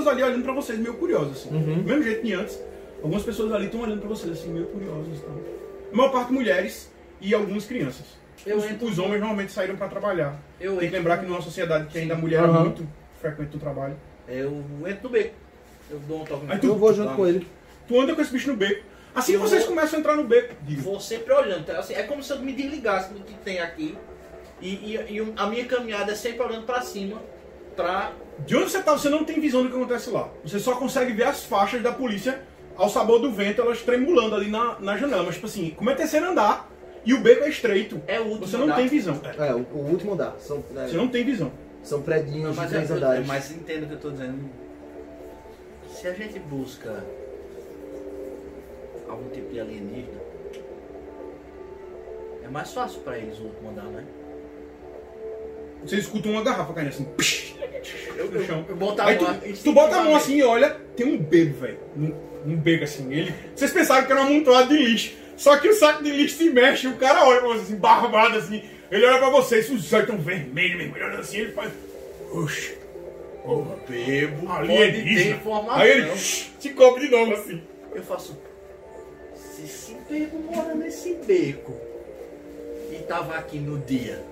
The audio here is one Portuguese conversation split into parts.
pessoas ali olhando pra vocês, meio curiosas, assim. Uhum. Do mesmo jeito que antes, algumas pessoas ali estão olhando pra vocês, assim, meio curiosas e tal. A maior parte mulheres e algumas crianças. Eu os, entro- os homens normalmente saíram pra trabalhar. Eu Tem que entro- lembrar que numa sociedade que ainda a mulher é Aham. muito frequente no trabalho. Eu entro no beco. Eu dou um toque no Aí beco. Eu vou junto com ele. Tu anda com esse bicho no beco. Assim que vocês vou- começam a entrar no beco, digo, Vou sempre olhando. tá? Assim, é como se eu me desligasse do que tem aqui. E, e- e a minha caminhada é sempre olhando pra cima. Pra. de onde você tá, você não tem visão do que acontece lá. Você só consegue ver as faixas da polícia ao sabor do vento, elas tremulando ali na, na janela. Mas, tipo assim, como é terceiro andar e o beco é estreito, É o último. você não andar. tem visão. É, É, o, o último andar. São, é, Você não tem visão. são predinhos Não, de mas, é, três andares. mas entenda o que eu tô dizendo. Se a gente busca algum tipo de alienígena, é mais fácil pra eles o último andar, né? Você escuta uma garrafa caindo assim, psh, Eu, no chão. eu botar Aí a tu, tu bota a mão assim e olha, tem um bebo, velho. Um, um bebo assim. Ele, vocês pensaram que era um amontoado de lixo. Só que o saco de lixo se mexe e o cara olha pra você assim, barbado assim. Ele olha pra vocês, os olhos tão vermelhos, mesmo, olhando assim, ele faz. Oxe, Porra, bebo. ali é ter informação. Aí ele se cobre de novo assim. Eu faço. Se esse bebo mora nesse beco e tava aqui no dia.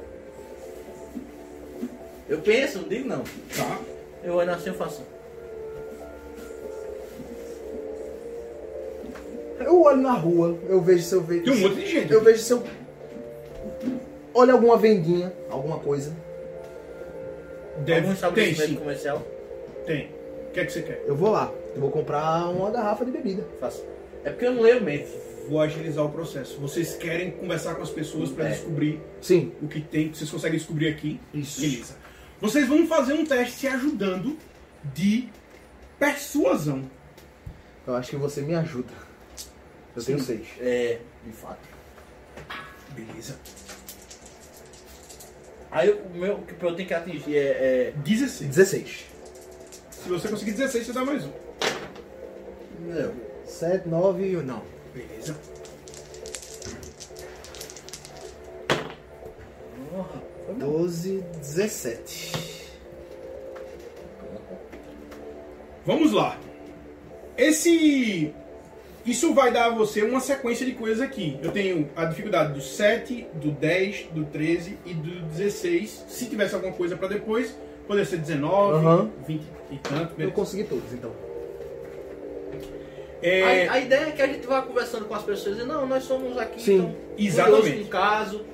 Eu penso, não digo não. Tá? Eu olho assim e faço. Eu olho na rua, eu vejo se eu vejo. Tem um monte de gente. Eu vejo se eu. Olha alguma vendinha, alguma coisa. Deve, Algum estabelecimento comercial. tem. O que é que você quer? Eu vou lá. Eu vou comprar uma garrafa de bebida. Faço. É porque eu não leio mente. Vou agilizar o processo. Vocês querem conversar com as pessoas pra É. descobrir Sim. o que tem, que vocês conseguem descobrir aqui. Isso. Beleza. Vocês vão fazer um teste se ajudando de persuasão. Eu acho que você me ajuda. Eu tenho seis. É, de fato. Beleza. Aí o meu o que eu tenho que atingir é. é 16. 16. Se você conseguir 16, você dá mais um. não. 7, 9 e 1. Não. Beleza. 12, 17. Vamos lá. Esse. Isso vai dar a você uma sequência de coisas aqui. Eu tenho a dificuldade do 7, do 10, do 13 e do 16. Se tivesse alguma coisa pra depois, poderia ser 19, Aham. 20 e tanto. Eu beleza. consegui todos, então. É, A, a ideia é que a gente vá conversando com as pessoas e não, nós somos aqui, Sim, então, exatamente. curiosos com o caso.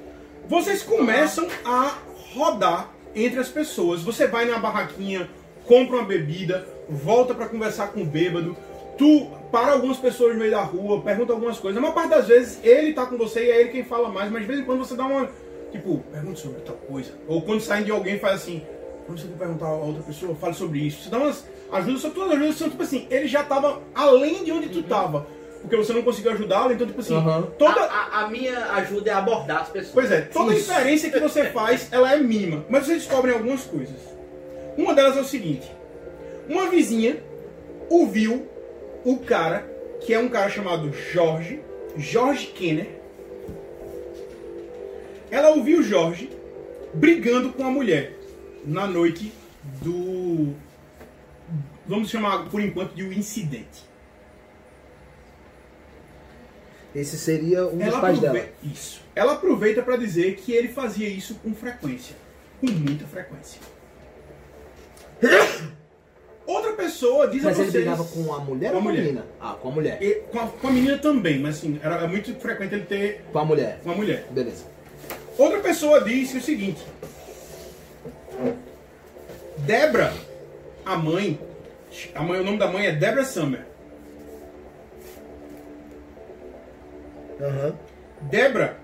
Vocês começam a rodar entre as pessoas. Você vai na barraquinha, compra uma bebida, volta pra conversar com o bêbado. Tu para algumas pessoas no meio da rua, pergunta algumas coisas. A maior parte das vezes ele tá com você e é ele quem fala mais, mas de vez em quando você dá uma. Tipo, pergunta sobre tal coisa. Ou quando saem de alguém faz assim. Quando você for perguntar a outra pessoa, fale sobre isso. Você dá umas ajudas, só todas as ajudas são tipo assim, ele já tava além de onde tu tava. Porque você não conseguiu ajudá-lo, então tipo assim, Aham. toda. A, a- a minha ajuda é abordar as pessoas. Pois é, toda Isso. inferência que você faz, ela é mínima. Mas vocês descobrem algumas coisas. Uma delas é o seguinte. Uma vizinha ouviu o cara, que é um cara chamado Jorge, Jorge Kenner. Ela ouviu o Jorge brigando com a mulher na noite do... Vamos chamar por enquanto de um incidente. Esse seria um dos Ela pais aprove- dela. Isso. Ela aproveita para dizer que ele fazia isso com frequência. Com muita frequência. Outra pessoa diz Mas a ele vocês... brigava com a mulher Com ou a com a menina? Ah, com a mulher. E- com, a, com a menina também, mas assim, era é muito frequente ele ter Com a mulher. uma mulher. Beleza. Outra pessoa disse o seguinte. Debra, a mãe, a mãe, o nome da mãe é Debra Summer. Aham. Debra,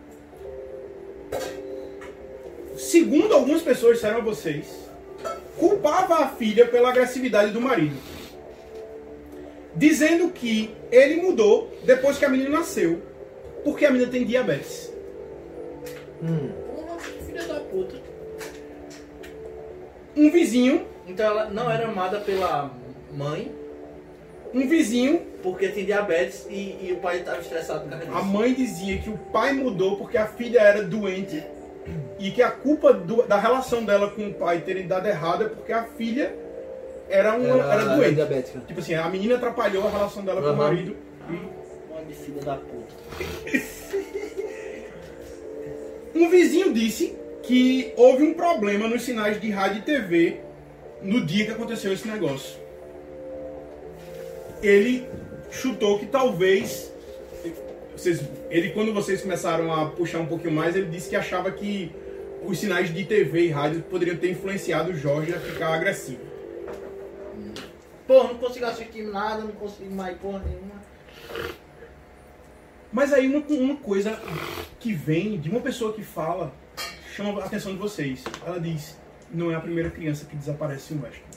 segundo algumas pessoas disseram a vocês, culpava a filha pela agressividade do marido. Dizendo que ele mudou depois que a menina nasceu, porque a menina tem diabetes. Hum. Filha da puta. Um vizinho, Então ela não era amada pela mãe, um vizinho, porque tem diabetes e, e o pai estava estressado por causa a mãe dizia que o pai mudou porque a filha era doente e que a culpa do- da relação dela com o pai terem dado errado é porque a filha era, um, era, Era, doente. diabética. Tipo assim, a menina atrapalhou a relação dela com o marido. Uma de filha da puta. Um vizinho disse que houve um problema nos sinais de rádio e TV no dia que aconteceu esse negócio. Ele chutou que talvez. Vocês, ele, quando vocês começaram a puxar um pouquinho mais, ele disse que achava que os sinais de TV e rádio poderiam ter influenciado o Jorge a ficar agressivo. Porra, não consigo assistir nada, não consigo mais porra nenhuma. Mas aí uma, uma coisa que vem de uma pessoa que fala chama a atenção de vocês. Ela diz: não é a primeira criança que desaparece em Weston.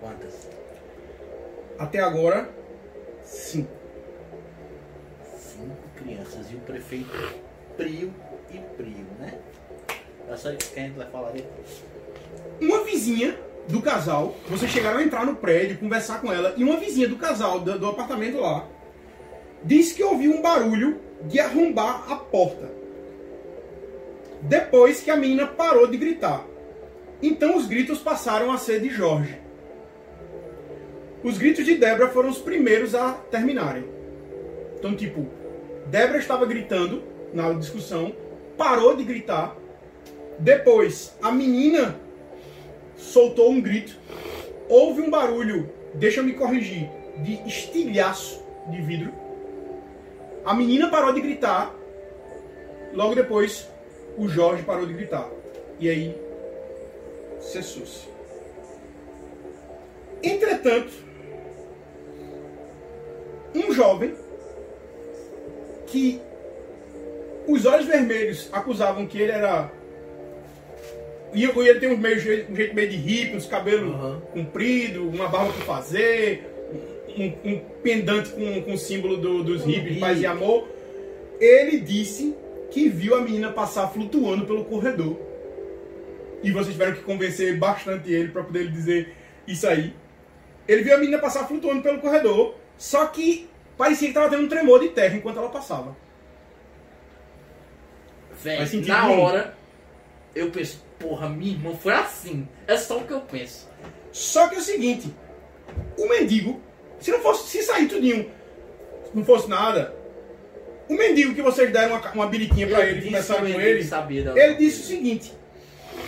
Quantas? Até agora, cinco. Cinco crianças e o prefeito Prio e Prio, né? Essa que a gente vai falar depois. Uma vizinha do casal, vocês chegaram a entrar no prédio, conversar com ela, e uma vizinha do casal, do, do apartamento lá, disse que ouviu um barulho de arrombar a porta. Depois que a menina parou de gritar. Então os gritos passaram a ser de Jorge. Os gritos de Débora foram os primeiros a terminarem. Então, tipo, Débora estava gritando na discussão, parou de gritar. Depois, a menina soltou um grito. Houve um barulho, deixa eu me corrigir, de estilhaço de vidro. A menina parou de gritar. Logo depois, o Jorge parou de gritar. E aí, cessou-se. Entretanto, um jovem que os olhos vermelhos acusavam que ele era. E ele tem um, meio, jeito- um jeito meio de hippie, uns cabelos Aham. compridos, uma barba por fazer, um, um pendante com, com o símbolo do- dos hippies, de paz e amor. Ele disse que viu a menina passar flutuando pelo corredor. E vocês tiveram que convencer bastante ele para poder dizer isso aí. Ele viu a menina passar flutuando pelo corredor, só que parecia que estava tendo um tremor de terra enquanto ela passava. Véi, na nenhum. hora, eu penso, porra, minha irmã foi assim. É só o que eu penso. Só que é o seguinte, o mendigo, se não fosse, se sair tudinho, não fosse nada, o mendigo que vocês deram uma, uma biriquinha pra ele, conversaram que com ele, sabia ele disse o seguinte,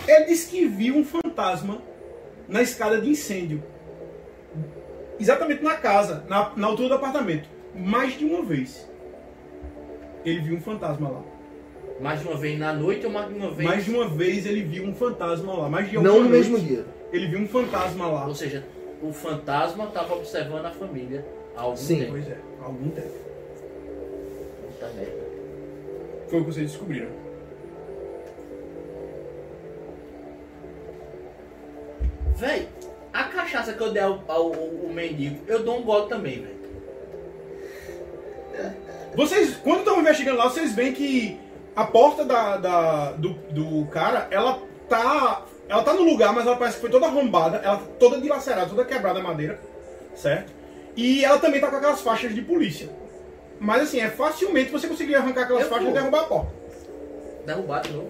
ele disse que viu um fantasma na escada de incêndio, exatamente na casa, na, na altura do apartamento, mais de uma vez. Ele viu um fantasma lá. Mais de uma vez na noite ou mais de uma vez? Mais de uma vez ele viu um fantasma lá. Mais de Não no noite, mesmo dia. Ele viu um fantasma lá. Ou seja, o fantasma estava observando a família há algum Sim. tempo. Pois é, há algum tempo. Puta merda. Foi o que vocês descobriram. Véi, a cachaça que eu dei ao, ao, ao mendigo, eu dou um gole também, velho. Vocês, quando estão investigando lá, vocês veem que a porta da, da- do, do cara, ela tá. Ela tá no lugar, mas ela parece que foi toda arrombada, ela tá toda dilacerada, toda quebrada a madeira, certo? E ela também tá com aquelas faixas de polícia. Mas assim, é facilmente você conseguir arrancar aquelas Eu faixas vou. e derrubar a porta. Derrubado de novo.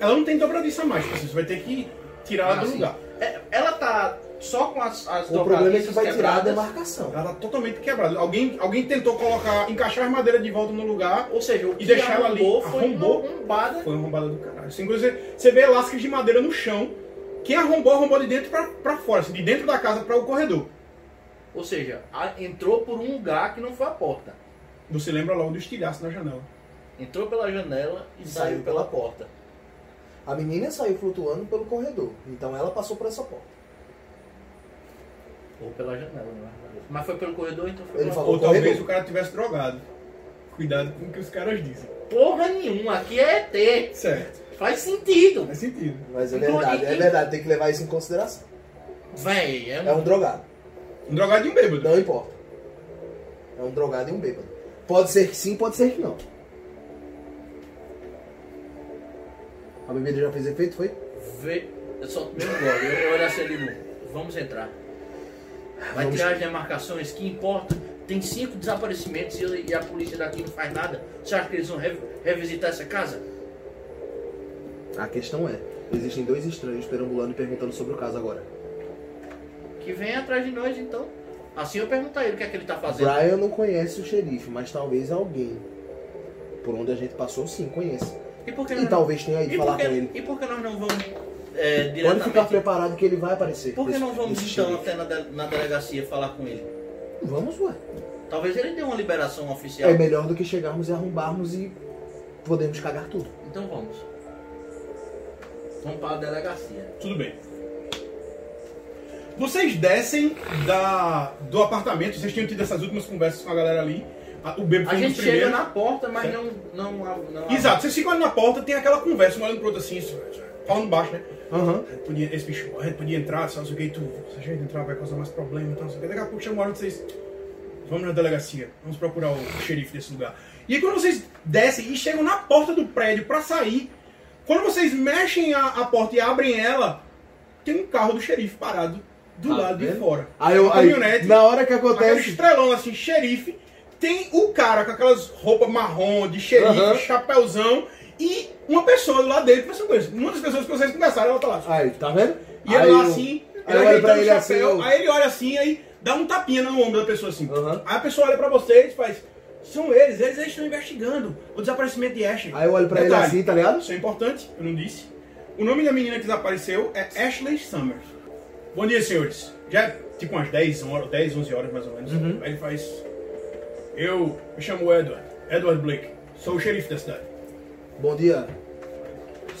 Ela não tem dobradiça mais, assim, você vai ter que tirar ela Ah, do sim. lugar. É, ela tá só com as, as O problema é que vai tirar a demarcação. Ela tá totalmente quebrada. Alguém, alguém tentou colocar, encaixar as madeiras de volta no lugar, Ou seja, o E deixar ela ali, arrombou foi arrombou. uma arrombada. Foi uma arrombada do caralho. Assim, inclusive, você vê lascas de madeira no chão. Quem arrombou, arrombou de dentro pra, pra fora, assim, de dentro da casa para o corredor. Ou seja, a- entrou por um lugar que não foi a porta. Você lembra logo do estilhaço na janela. Entrou pela janela e saiu, Saiu pela pela porta. A menina saiu flutuando pelo corredor. Então ela passou por essa porta. Ou pela janela, não é? Mas foi pelo corredor, então foi Ele pela falou- Ou talvez corredor. o cara tivesse drogado. Cuidado com o que os caras dizem. Porra nenhuma, aqui é ET. Certo. Faz sentido. Faz sentido. Mas é Então, verdade, é verdade. Tem que levar isso em consideração. Véi, é, É um drogado. Um drogado e um bêbado. Não importa. É um drogado e um bêbado. Pode ser que sim, pode ser que não. A bebida já fez efeito, foi? Vê, eu só um gole. Eu, eu olhei assim e digo, vamos entrar. Vai Vamos. tirar as demarcações, que importa. Tem cinco desaparecimentos e, a polícia daqui não faz nada. Você acha que eles vão re- revisitar essa casa? A questão é, existem dois estranhos perambulando e perguntando sobre o caso agora. Que vem atrás de nós, então. Assim eu pergunto a ele o que é que ele tá fazendo. Brian não conhece o xerife, mas talvez alguém. Por onde a gente passou, sim, conhece. E por que E nós talvez tenha ido e falar que, com ele. E por que nós não vamos é, Pode diretamente... ficar preparado que ele vai aparecer. Por que não vamos então xerife. até na, de- na delegacia falar com ele? Vamos, ué. Talvez ele dê uma liberação oficial. É melhor do que chegarmos e arrombarmos e podemos cagar tudo. Então vamos. Vamos para a delegacia. Tudo bem. Vocês descem da, do apartamento, vocês tinham tido essas últimas conversas com a galera ali. A- O Bebo A foi dos gente chega na porta, mas Certo. não, não, não, Exato, vocês ficam ali na porta, tem aquela conversa, um olhando pro outro assim, falando baixo, né? Podia, esse bicho, a gente podia entrar, sabe, não sei o que, tu, se a gente entrar vai causar mais problema, então, não sei o que. Daqui a pouco chama uma hora de vocês, vamos na delegacia, vamos procurar o xerife desse lugar. E aí quando vocês descem e chegam na porta do prédio pra sair, quando vocês mexem a, a porta e abrem ela, tem um carro do xerife parado do Tá lado de fora. Aí, eu, aí, na hora que acontece. estrelão assim, xerife, tem o cara com aquelas roupas marrom de xerife, Aham. chapéuzão, e uma pessoa do lado dele que você conhece. Uma das pessoas que vocês conversaram, ela tá lá. Aí, tá vendo? E ele Aí lá assim, aí ele ele assim, chapéu, eu- aí ele olha assim, aí dá um tapinha no ombro da pessoa assim. Aí a pessoa olha pra vocês e faz, são eles, eles, eles estão investigando o desaparecimento de Ashley. Aí eu olho pra ele Detalhe, assim, tá ligado? Isso é importante, eu não disse. O nome da menina que desapareceu é Ashley Summers. Bom dia, senhores. Já é tipo umas 10 horas, 10, 11 horas mais ou menos. Uhum. Aí ele faz, eu me chamo Edward, Edward Blake, sou o xerife da cidade. Bom dia.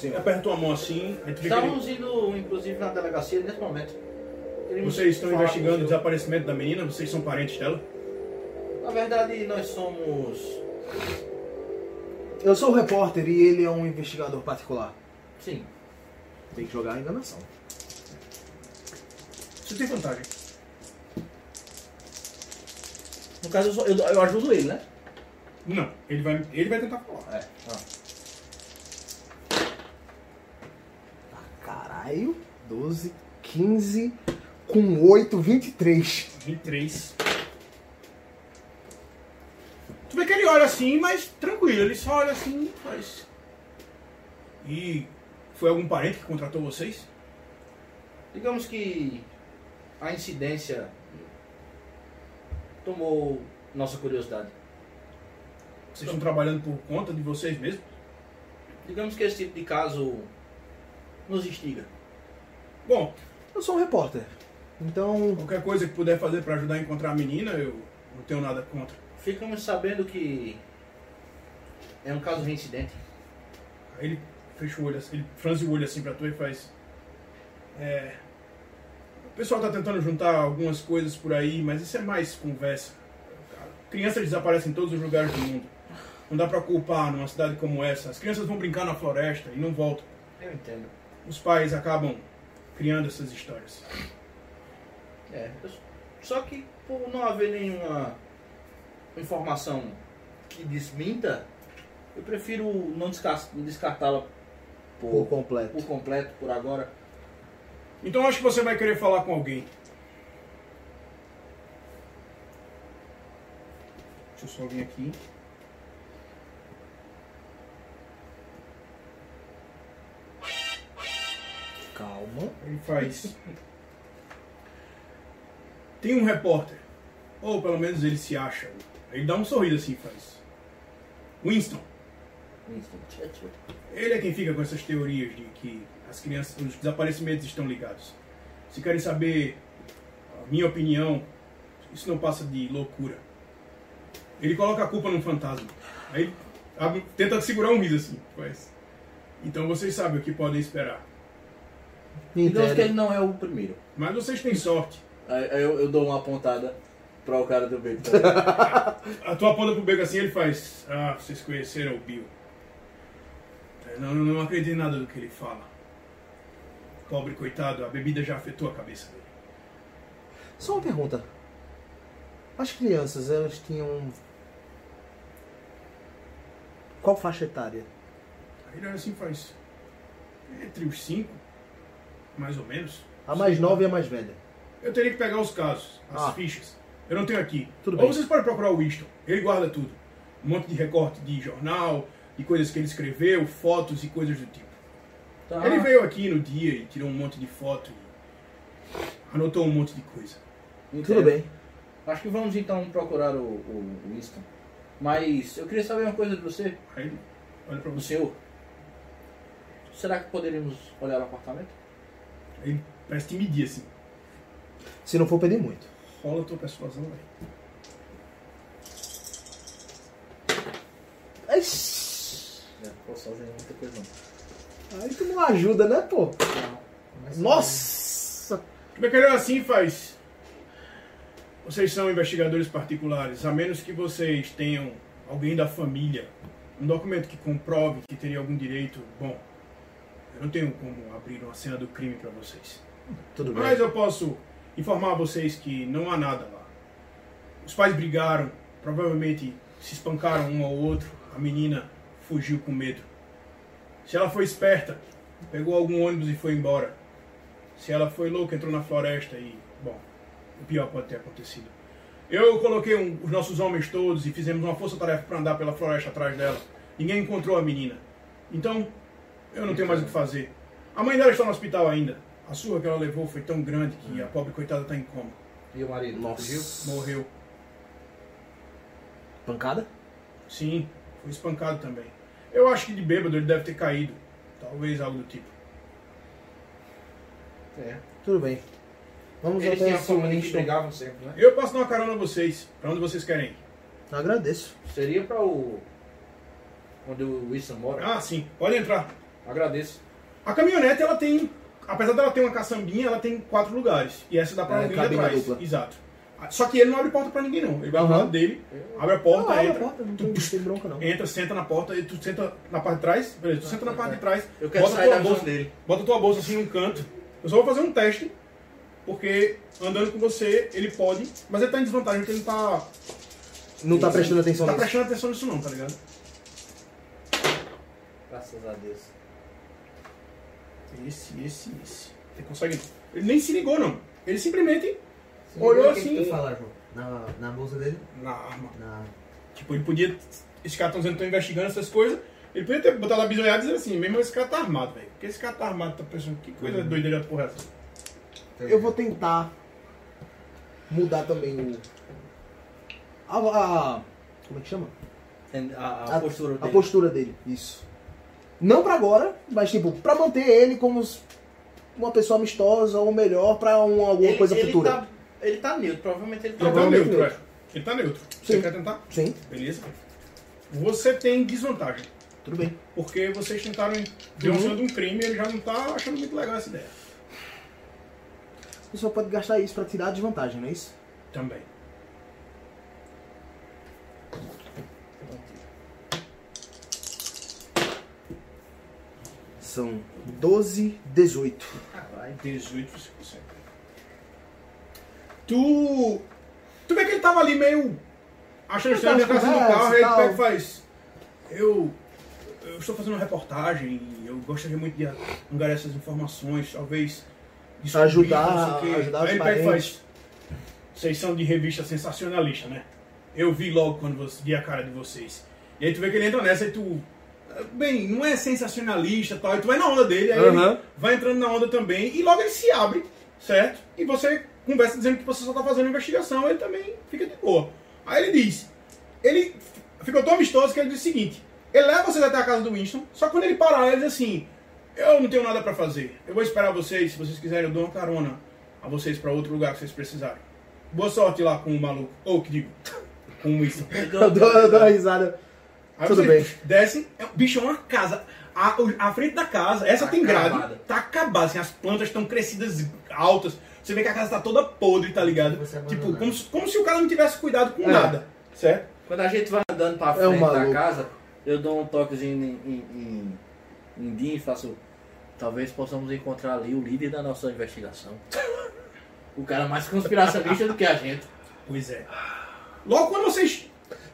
Ele apertou a mão assim, vê que ele- Estamos indo, inclusive, na delegacia nesse momento. Queríamos vocês estão investigando o desaparecimento da menina, vocês são parentes dela? Na verdade, nós somos. Eu sou o repórter e ele é um investigador particular. Sim. Tem que jogar a enganação. Você tem vantagem. No caso, eu, sou- eu, eu ajudo ele, né? Não, ele vai, ele vai tentar falar. É. Ah. Caralho. 12, 15, com 8, 23. 23. Tu vê que ele olha assim, mas tranquilo, ele só olha assim e faz. E foi algum parente que contratou vocês? Digamos que a incidência tomou nossa curiosidade. Vocês estão trabalhando por conta de vocês mesmos? Digamos que esse tipo de caso nos instiga. Bom, Eu sou um repórter. Então, qualquer coisa que puder fazer pra ajudar a encontrar a menina, eu não tenho nada contra. Ficamos sabendo que é um caso reincidente. Aí ele fecha o olho assim, ele franze o olho assim pra tu e faz. É. O pessoal tá tentando juntar algumas coisas por aí, mas isso é mais conversa. Crianças desaparecem em todos os lugares do mundo. Não dá pra culpar numa cidade como essa. As crianças vão brincar na floresta e não voltam. Eu entendo. Os pais acabam criando essas histórias. É, só que por não haver nenhuma informação que desminta, eu prefiro não descar- descartá-la por por, completo. por completo por agora. Então acho que você vai querer falar com alguém. Deixa eu só vir aqui. Calma. Ele faz. Tem um repórter. Ou pelo menos ele se acha. Ele dá um sorriso assim e faz. Winston. Winston Churchill. Ele é quem fica com essas teorias de que as crianças, os desaparecimentos estão ligados. Se querem saber a minha opinião, isso não passa de loucura. Ele coloca a culpa num fantasma. Aí abre- tenta segurar um riso assim. Faz. Então vocês sabem o que podem esperar. Digamos que ele não é o primeiro. Mas vocês têm sorte. Aí aí eu, eu dou uma apontada para o cara do beco. A tua aponta pro beco assim ele faz. Ah, vocês conheceram o Bill. É, Não, não acredito em nada do que ele fala. Pobre coitado, a bebida já afetou a cabeça dele. Só uma pergunta. As crianças, elas tinham. Qual faixa etária? Aí ele olha assim e faz. Entre os cinco, mais ou menos. A mais nova e a mais velha. Eu teria que pegar os casos, as Ah. fichas. Eu não tenho aqui. Tudo Ou bem. vocês podem procurar o Winston. Ele guarda tudo. Um monte de recorte de jornal, de coisas que ele escreveu, fotos e coisas do tipo. Tá. Ele veio aqui no dia e tirou um monte de foto e anotou um monte de coisa. Entendo. Tudo bem. Acho que vamos então procurar o, o Winston. Mas eu queria saber uma coisa de você, Aí olha pra você. senhor. Será que poderíamos olhar o apartamento? Ele parece te medir assim. Se não for pedir muito. Rola a tua persuasão, velho. Ixi, É, posso fazer muita coisa não. Aí tu não ajuda, né, pô? Mas- Nossa! Bacalhau assim faz. Vocês são investigadores particulares, a menos que vocês tenham alguém da família, um documento que comprove que teria algum direito. Bom, eu não tenho como abrir uma cena do crime para vocês. Tudo bem. Mas eu posso informar vocês que não há nada lá. Os pais brigaram, provavelmente se espancaram um ao outro. A menina fugiu com medo. Se ela foi esperta, pegou algum ônibus e foi embora. Se ela foi louca, entrou na floresta e, bom, o pior pode ter acontecido. Eu coloquei um- os nossos homens todos e fizemos uma força-tarefa para andar pela floresta atrás dela. Ninguém encontrou a menina. Então, eu não tenho mais o que fazer. A mãe dela está no hospital ainda. A surra que ela levou foi tão grande que a pobre coitada está em coma. E o marido? Fugiu? Nossa. Morreu. Pancada? Sim, foi espancado também. Eu acho que de bêbado ele deve ter caído. Talvez algo do tipo. É. Tudo bem. Vamos Eles até tinham a esse família que brigavam sempre, né? Eu posso dar uma carona a vocês. Pra onde vocês querem ir? Agradeço. Seria pra o... Onde o Winston mora. Ah, sim. Pode entrar. Agradeço. A caminhonete, ela tem... Apesar dela ter uma caçambinha, ela tem quatro lugares. E essa dá pra É, alguém cabine atrás. dupla. Exato. Só que ele não abre porta pra ninguém, não. Ele vai Aham. lado dele, abre a porta, não, entra. a porta, não tem, não tem bronca não. Entra, senta na porta, e tu senta na parte de trás, beleza, tu senta na parte de trás, Eu quero bota sair tua da bolsa, dele. bota tua bolsa assim num canto. Eu só vou fazer um teste, porque andando com você, ele pode, mas ele tá em desvantagem, porque ele não tá, Não tá prestando atenção tá nisso. prestando atenção nisso não, tá ligado? Graças a Deus. Esse, esse, esse. Você consegue... Ele nem se ligou, não. Ele simplesmente Sim, olhou o que assim Que tu fala, João? Na, na bolsa dele? na arma. Na... Tipo, ele podia... Esses caras estão dizendo que estão investigando essas coisas, ele podia ter botado a bisoiada e dizer assim, mesmo esse cara tá armado, velho. Porque esse cara tá armado, tá pensando, que coisa doideira da porra é essa? Eu vou tentar mudar também o. A, a- como é que chama? A, a, postura A dele. postura dele. Isso. Não pra agora, mas tipo, pra manter ele como uma pessoa amistosa ou melhor pra um, alguma Ele- coisa ele futura. Tá, ele tá neutro, provavelmente ele tá Ele tá neutro, é. neutro. Ele tá neutro. Você Sim. quer tentar? Sim, Beleza. Você tem desvantagem. tudo bem. Porque vocês tentaram um Uhum. sonho de um crime e ele já não tá achando muito legal essa ideia. Você só pode gastar isso pra tirar a desvantagem, não é isso? Também. São 12, 18. Caralho, 18 você consegue. Tu. Tu vê que ele tava ali meio. Achando estranho dentro tava do carro, e e ele pega e faz. Eu. Eu estou fazendo uma reportagem e eu gostaria muito de angariar essas informações, talvez. Ajudar- ajudar os Aí ele pega e faz. Vocês são de revista sensacionalista, né? Eu vi logo quando você, vi a cara de vocês. E aí tu vê que ele entra nessa e tu. Bem, não é sensacionalista e tal, e tu vai na onda dele, aí Aham. ele vai entrando na onda também, e logo ele se abre, certo? E você conversa dizendo que você só tá fazendo investigação, ele também fica de boa. Aí ele diz, ele ficou tão amistoso que ele diz o seguinte, ele leva vocês até a casa do Winston, só que quando ele parar, ele diz assim, eu não tenho nada pra fazer, eu vou esperar vocês, se vocês quiserem eu dou uma carona a vocês pra outro lugar que vocês precisarem. Boa sorte lá com o maluco, ou que digo, com o Winston. Eu dou, eu dou uma risada. Aí Tudo bem. descem, é, bicho, é uma casa. A, a frente da casa, essa Tá tem grade, acabada. tá acabada, assim, as plantas estão crescidas altas. Você vê que a casa tá toda podre, tá ligado? Você Tipo, como se, como se o cara não tivesse cuidado com É. nada, certo? Quando a gente vai andando pra É frente da maluco. casa, eu dou um toquezinho em, em, em, em Dean e faço. Talvez possamos encontrar ali o líder da nossa investigação. O cara mais conspiracionista do que a gente. Pois é. Logo quando vocês,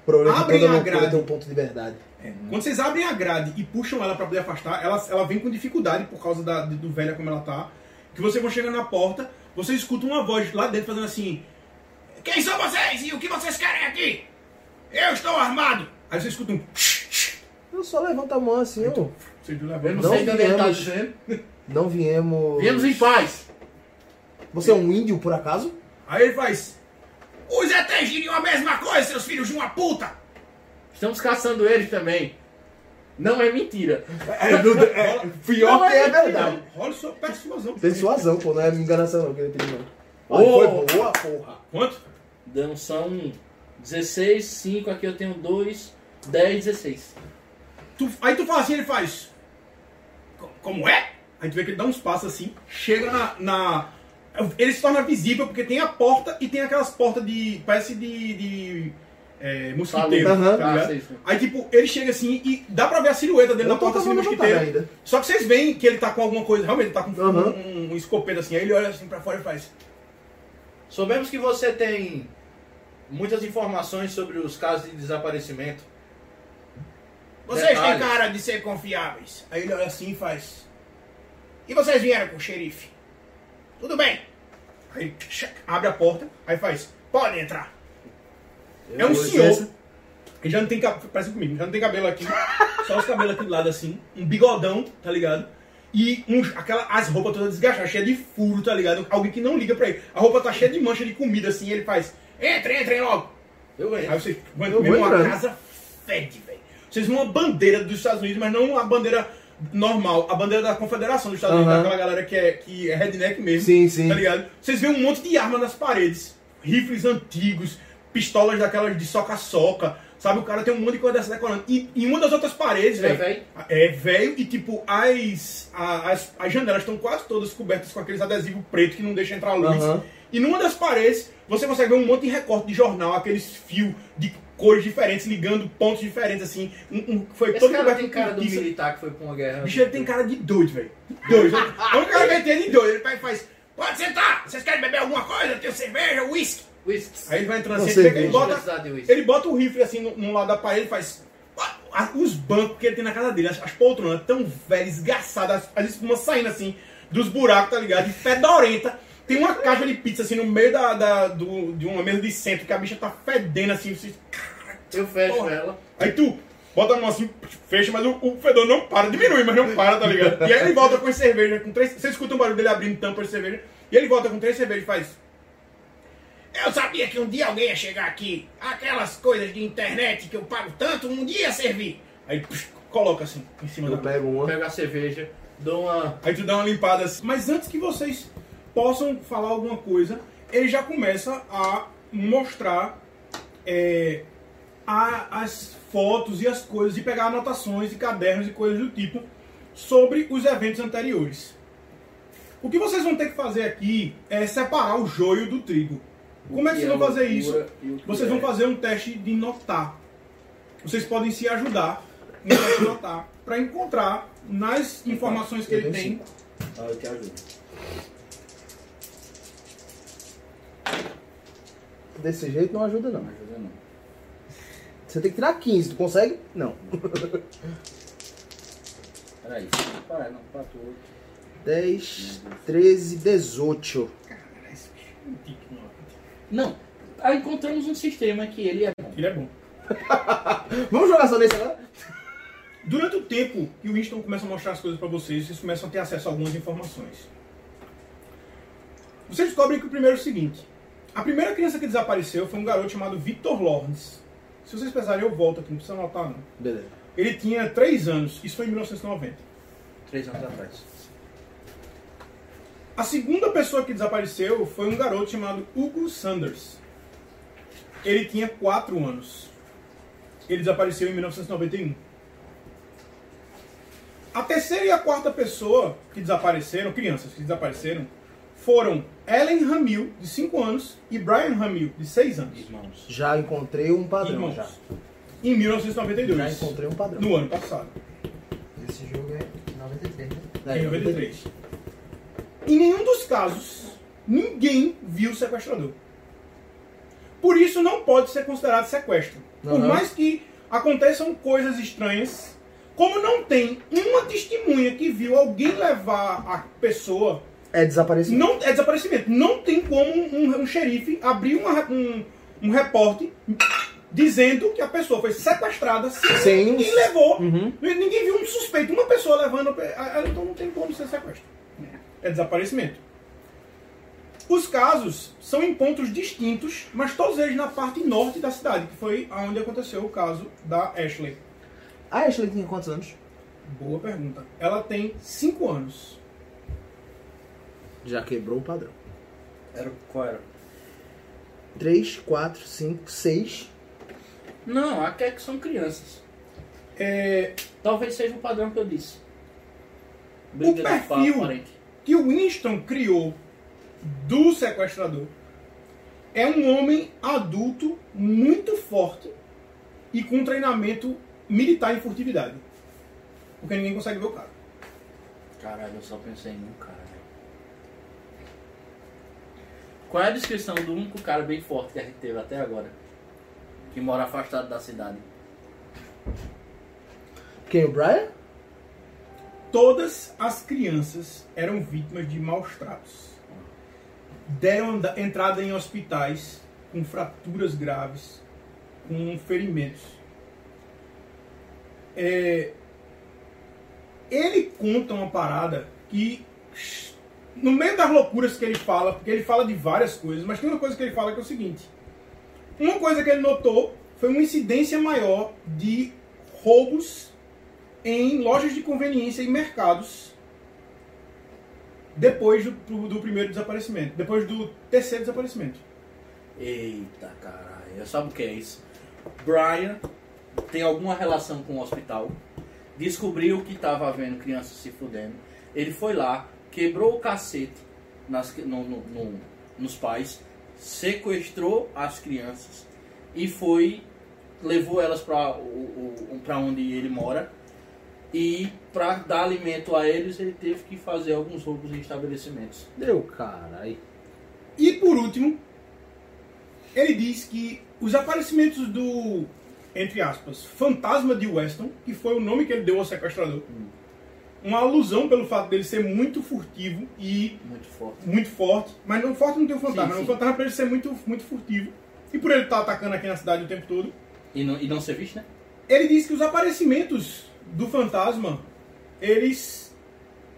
Provavelmente Abrem toda a grade. tem um ponto de verdade. quando vocês abrem a grade e puxam ela pra poder afastar, ela, ela vem com dificuldade por causa da, do velha como ela tá. Que vocês vão chegando na porta, vocês escutam uma voz lá dentro fazendo assim: Quem são vocês e o que vocês querem aqui? Eu estou armado! Aí vocês escutam um. Eu só levanto a mão assim, ó. Vocês não Eu não, Não tá viemos. Não viemos. Viemos em paz. Você é um índio, por acaso? Aí ele faz. Os ETs diriam a mesma coisa, seus filhos de uma puta! Estamos caçando eles também. Não é mentira. É, do- é, pior Não que é é verdade. Rola sua persuasão. Persuasão, pô, não é enganação não, que ele pediu não. Aí, foi boa, porra. Quanto? Então são 16, 5, aqui eu tenho 2, 10, 16. Tu- aí tu fala assim, ele faz. "Co- Como é? Aí tu vê que ele dá uns passos assim, chega na. na- ele se torna visível porque tem a porta e tem aquelas portas de. parece de. de é, mosquiteiro. Aham. tá Ah, ligado? sei, sei. Aí tipo, ele chega assim e dá pra ver a silhueta dele Eu na porta assim do mosquiteiro. ainda. Só que vocês veem que ele tá com alguma coisa, realmente ele tá com um- Aham. um, um escopeto assim, aí ele olha assim pra fora e faz. Soubemos que você tem muitas informações sobre os casos de desaparecimento. Vocês têm Detalhes. cara de ser confiáveis. Aí ele olha assim e faz. E vocês vieram com o xerife? Tudo bem. Aí abre a porta, aí faz. Podem entrar. É um senhor. Ele já não tem cabelo. Parece comigo, já não tem cabelo aqui. só os cabelos aqui do lado assim. Um bigodão, tá ligado? E um, aquela, as roupas todas desgastadas, cheias de furo, tá ligado? Alguém que não liga pra ele. A roupa tá cheia de mancha de comida assim, ele faz. Entrem, entrem logo. Eu ganhei. Aí vocês vão Eu comer vou uma casa fede, velho. Vocês vão uma bandeira dos Estados Unidos, mas não a bandeira normal, a bandeira da Confederação dos Estados Unidos, daquela galera que é, que é redneck mesmo. Sim, sim. Tá ligado? Vocês veem um monte de arma nas paredes, rifles antigos, pistolas daquelas de soca-soca, sabe? O cara tem um monte de coisa dessa decorando. E em uma das outras paredes, É velho. velho? É velho e tipo, as, as, as janelas estão quase todas cobertas com aqueles adesivos pretos que não deixam entrar luz. Aham. E numa das paredes, você consegue ver um monte de recorte de jornal, aqueles fios de cores diferentes, ligando pontos diferentes, assim. Um, um- foi Esse todo cara tem cara do militar que foi pra uma guerra. Bicho, ele tem cara de doido, velho. Doido. A única cara que ele tem é de doido. Ele pega e faz, pode sentar, vocês querem beber alguma coisa? Tenho cerveja, uísque. Whisky. Aí ele vai entrando assim, ele, pega, ele, bota, ele o rifle assim no, no lado da parede e faz. Os bancos que ele tem na casa dele, as, as poltronas tão velhas, esgaçadas, as, as espumas saindo assim dos buracos, tá ligado? E fedorenta. Tem uma caixa de pizza assim no meio da, da- do, de uma mesa de centro que a bicha tá fedendo assim. Você, Eu fecho Porra. ela. Aí tu bota a mão assim, fecha, mas o, o fedor não para, diminui, mas não para, tá ligado? E aí ele volta com as cervejas, com três. Você escuta o barulho dele abrindo tampa de cerveja, e ele volta com três cervejas e faz. Eu sabia que um dia alguém ia chegar aqui. Aquelas coisas de internet que eu pago tanto, um dia ia servir. Aí psh, coloca assim, em cima Eu da pego uma. Pego a cerveja, dou uma. Aí tu dá uma limpada assim. Mas antes que vocês possam falar alguma coisa, ele já começa a mostrar é, a- as fotos e as coisas, e pegar anotações e cadernos e coisas do tipo sobre os eventos anteriores. O que vocês vão ter que fazer aqui é separar o joio do trigo. Como é que vocês é vão fazer isso? Vocês é- vão fazer um teste de notar. Vocês podem se ajudar no teste de notar para encontrar nas informações que ele tem. Ah, eu te ajudo. Desse jeito não ajuda Não não. ajuda não. Você tem que tirar 15, tu consegue? Não. Peraí. Para, não, para tudo. 10, 13, 18. Não. Aí encontramos um sistema que ele é bom. Ele é bom. Vamos jogar só nesse agora? Durante o tempo que o Winston começa a mostrar as coisas para vocês, vocês começam a ter acesso a algumas informações. Vocês descobrem que o primeiro é o seguinte: a primeira criança que desapareceu foi um garoto chamado Victor Lawrence. Se vocês pesarem, eu volto aqui, não precisa anotar não. Beleza. Ele tinha 3 anos, isso foi em 1990. Três anos atrás. A segunda pessoa que desapareceu foi um garoto chamado Hugo Sanders. Ele tinha 4 anos. Ele desapareceu em 1991. A terceira e a quarta pessoa que desapareceram, crianças que desapareceram, foram Ellen Hamil, de 5 anos, e Brian Hamil, de 6 anos. Irmãos. Já encontrei um padrão. Irmãos. Já. Em 1992. já encontrei um padrão. No ano passado. Esse jogo é 93, né? É, em 93. Em nenhum dos casos, ninguém viu o sequestrador. Por isso não pode ser considerado sequestro. Por Aham. mais que aconteçam coisas estranhas, como não tem uma testemunha que viu alguém levar a pessoa, É desaparecimento. não é desaparecimento. Não tem como um, um xerife abrir uma- um, um reporte, dizendo que a pessoa foi sequestrada ninguém os- levou. Uhum. Ninguém viu um suspeito, uma pessoa levando. Então não tem como ser sequestro. É desaparecimento. Os casos são em pontos distintos, mas todos eles na parte norte da cidade, que foi onde aconteceu o caso da Ashley. A Ashley tinha quantos anos? Boa pergunta. Ela tem 5 anos. Já quebrou o padrão. Era, qual era? 3, 4, 5, 6. Não, aqui é que são crianças. É, Talvez seja o padrão que eu disse. Briga de perfil- que o Winston criou do sequestrador é um homem adulto muito forte e com treinamento militar em furtividade. Porque ninguém consegue ver o cara. Caralho, eu só pensei em um cara, velho. Qual é a descrição do único cara bem forte que a gente teve até agora? Que mora afastado da cidade. Quem? O Brian? Todas as crianças eram vítimas de maus tratos. Deram entrada em hospitais com fraturas graves, com ferimentos. É, ele conta uma parada que, no meio das loucuras que ele fala, porque ele fala de várias coisas, mas tem uma coisa que ele fala que é o seguinte: uma coisa que ele notou foi uma incidência maior de roubos em lojas de conveniência e mercados depois do, do- primeiro desaparecimento, depois do terceiro desaparecimento. Eita caralho, sabe o que é isso? Brian tem alguma relação com o hospital, descobriu que estava havendo crianças se fudendo. Ele foi lá, quebrou o cacete nas, no- no- no- nos pais, sequestrou as crianças e foi levou elas para para onde ele mora e para dar alimento a eles ele teve que fazer alguns roubos em estabelecimentos. Deu, caralho. E por último, ele diz que os aparecimentos do, entre aspas, fantasma de Weston, que foi o nome que ele deu ao sequestrador, uma alusão pelo fato dele ser muito furtivo e Muito forte. muito forte, mas não forte não tem o fantasma, Sim, sim. o fantasma pra ele ser muito, muito furtivo. E por ele estar atacando aqui na cidade o tempo todo, E não, e não ser visto, né? ele diz que os aparecimentos do fantasma, eles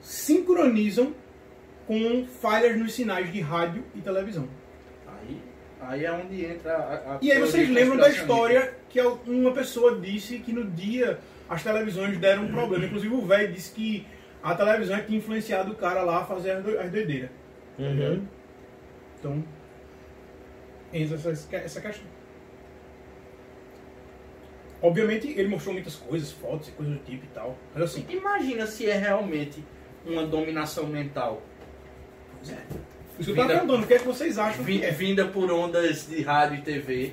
sincronizam com falhas nos sinais de rádio e televisão. Aí, aí é onde entra a, a E aí vocês lembram da história que uma pessoa disse que no dia as televisões deram um problema. Inclusive o velho disse que a televisão é que tinha influenciado o cara lá a fazer as do- as doideiras. Tá ligado? Então, entra essa, essa questão. Obviamente ele mostrou muitas coisas, fotos e coisas do tipo e tal. Mas assim, Imagina se é realmente uma dominação mental isso que eu tava Vida- perguntando, o que é que vocês acham vi- que é? vinda por ondas de rádio e TV.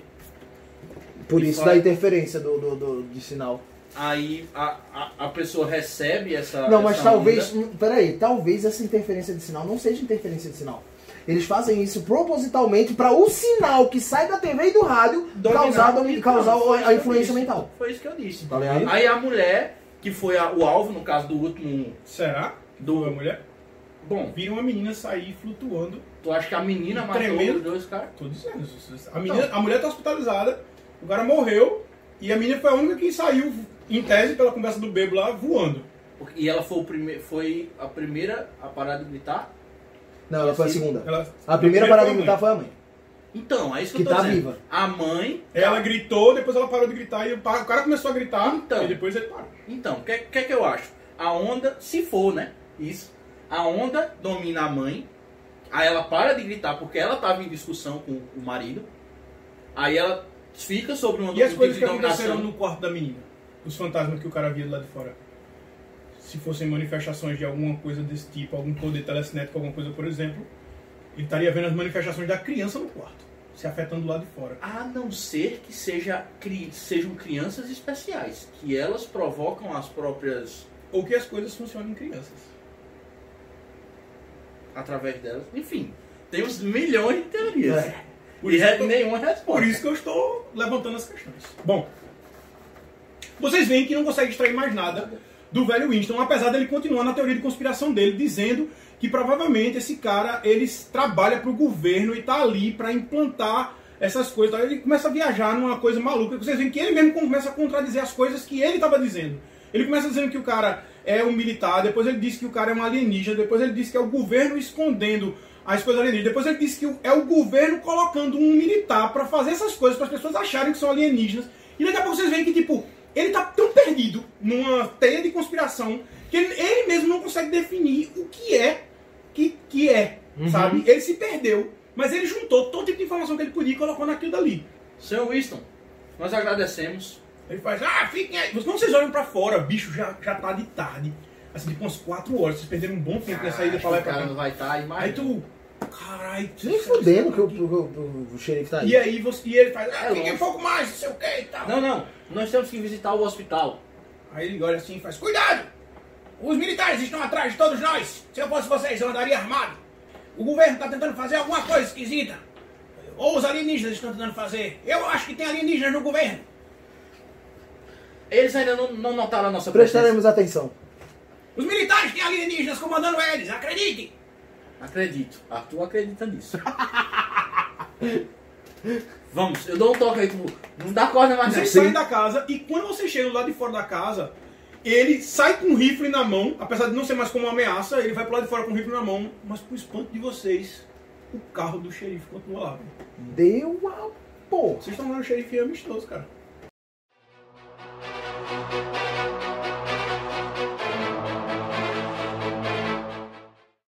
Por E isso fora- da interferência do, do, do- de sinal. Aí a, a, a pessoa recebe essa. Não, mas essa talvez. onda. Peraí, talvez essa interferência de sinal não seja interferência de sinal. Eles fazem isso propositalmente para o sinal que sai da TV e do rádio Dominar. causar, domi- Então, causar foi a- isso a que eu influência disse. mental. Foi isso que eu disse. Tá ligado? Aí a mulher, que foi a- o alvo, no caso do último. Será? Do- Do mulher? Bom, Vira uma menina sair flutuando tu acha que a menina matou Tremendo. os dois caras? Tô dizendo. A, menina, a mulher tá hospitalizada, o cara morreu e a menina foi a única que saiu, em tese, pela conversa do bebo lá, voando. E ela foi, o prime... foi a primeira a parar de gritar? Não, ela foi a segunda. Ela, A primeira parada de gritar foi a mãe. Então, é isso que, Que eu tô tá dizendo. viva. A mãe. Ela gritou, depois ela parou de gritar e o pa- o cara começou a gritar Então. e depois ele parou. Então, o que, que é que eu acho? A onda, se for, né? Isso. A onda domina a mãe. Aí ela para de gritar porque ela tava em discussão com o marido. Aí ela fica sobre uma E as coisas que de aconteceram dominação. no quarto da menina? Os fantasmas que o cara via lá de fora. Se fossem manifestações de alguma coisa desse tipo, algum poder telecinético, alguma coisa, por exemplo, ele estaria vendo as manifestações da criança no quarto, se afetando do lado de fora. A não ser que seja, cri- sejam crianças especiais. Que elas provocam as próprias. Ou que as coisas funcionem em crianças. através delas. Enfim, temos milhões de teorias. É. Por e isso eu tô- nenhuma resposta. Por isso que eu estou levantando as questões. Bom, vocês veem que não consegue extrair mais nada do velho Winston, apesar dele continuar na teoria de conspiração dele, dizendo que provavelmente esse cara ele trabalha para o governo e está ali para implantar essas coisas. Tá? Ele começa a viajar numa coisa maluca. Vocês veem que ele mesmo começa a contradizer as coisas que ele estava dizendo. Ele começa dizendo que o cara é um militar, depois ele diz que o cara é um alienígena, depois ele diz que é o governo escondendo as coisas alienígenas, depois ele diz que é o governo colocando um militar para fazer essas coisas, para as pessoas acharem que são alienígenas. E daqui a pouco vocês veem que, tipo, ele tá tão perdido numa teia de conspiração que ele, ele mesmo não consegue definir o que é que, que é, sabe? Ele se perdeu, mas ele juntou todo tipo de informação que ele podia e colocou naquilo dali. Senhor Winston, nós agradecemos. Ele faz, ah, fiquem aí. Quando vocês olham pra fora, bicho, já, já tá de tarde. Assim, tipo umas 4 horas. Vocês perderam um bom tempo nessa ida pra lá e pra cá. não vai estar, imagina. Aí tu. Caralho, Nem fudendo que o, o, o, o xerife tá aí. E aí você, e ele faz, ah, É fiquem um pouco mais, não sei o que e tal. Não, não, nós temos que visitar o hospital. Aí ele olha assim e faz, cuidado! Os militares estão atrás de todos nós. Se eu fosse vocês, eu andaria armado. O governo está tentando fazer alguma coisa esquisita. Ou os alienígenas estão tentando fazer. Eu acho que tem alienígenas no governo. Eles ainda não, não notaram a nossa presença. Prestaremos atenção. Os militares têm alienígenas comandando eles, acreditem! Acredito. Arthur acredita nisso. Vamos, eu dou um toque aí, tu não dá corda mais Vocês saem da casa e quando vocês chegam lá de fora da casa, ele sai com um rifle na mão, apesar de não ser mais como uma ameaça, ele vai pro lado de fora com um rifle na mão, mas pro espanto de vocês, o carro do xerife continua lá. Deu a porra! Vocês estão lá no xerife amistoso, cara.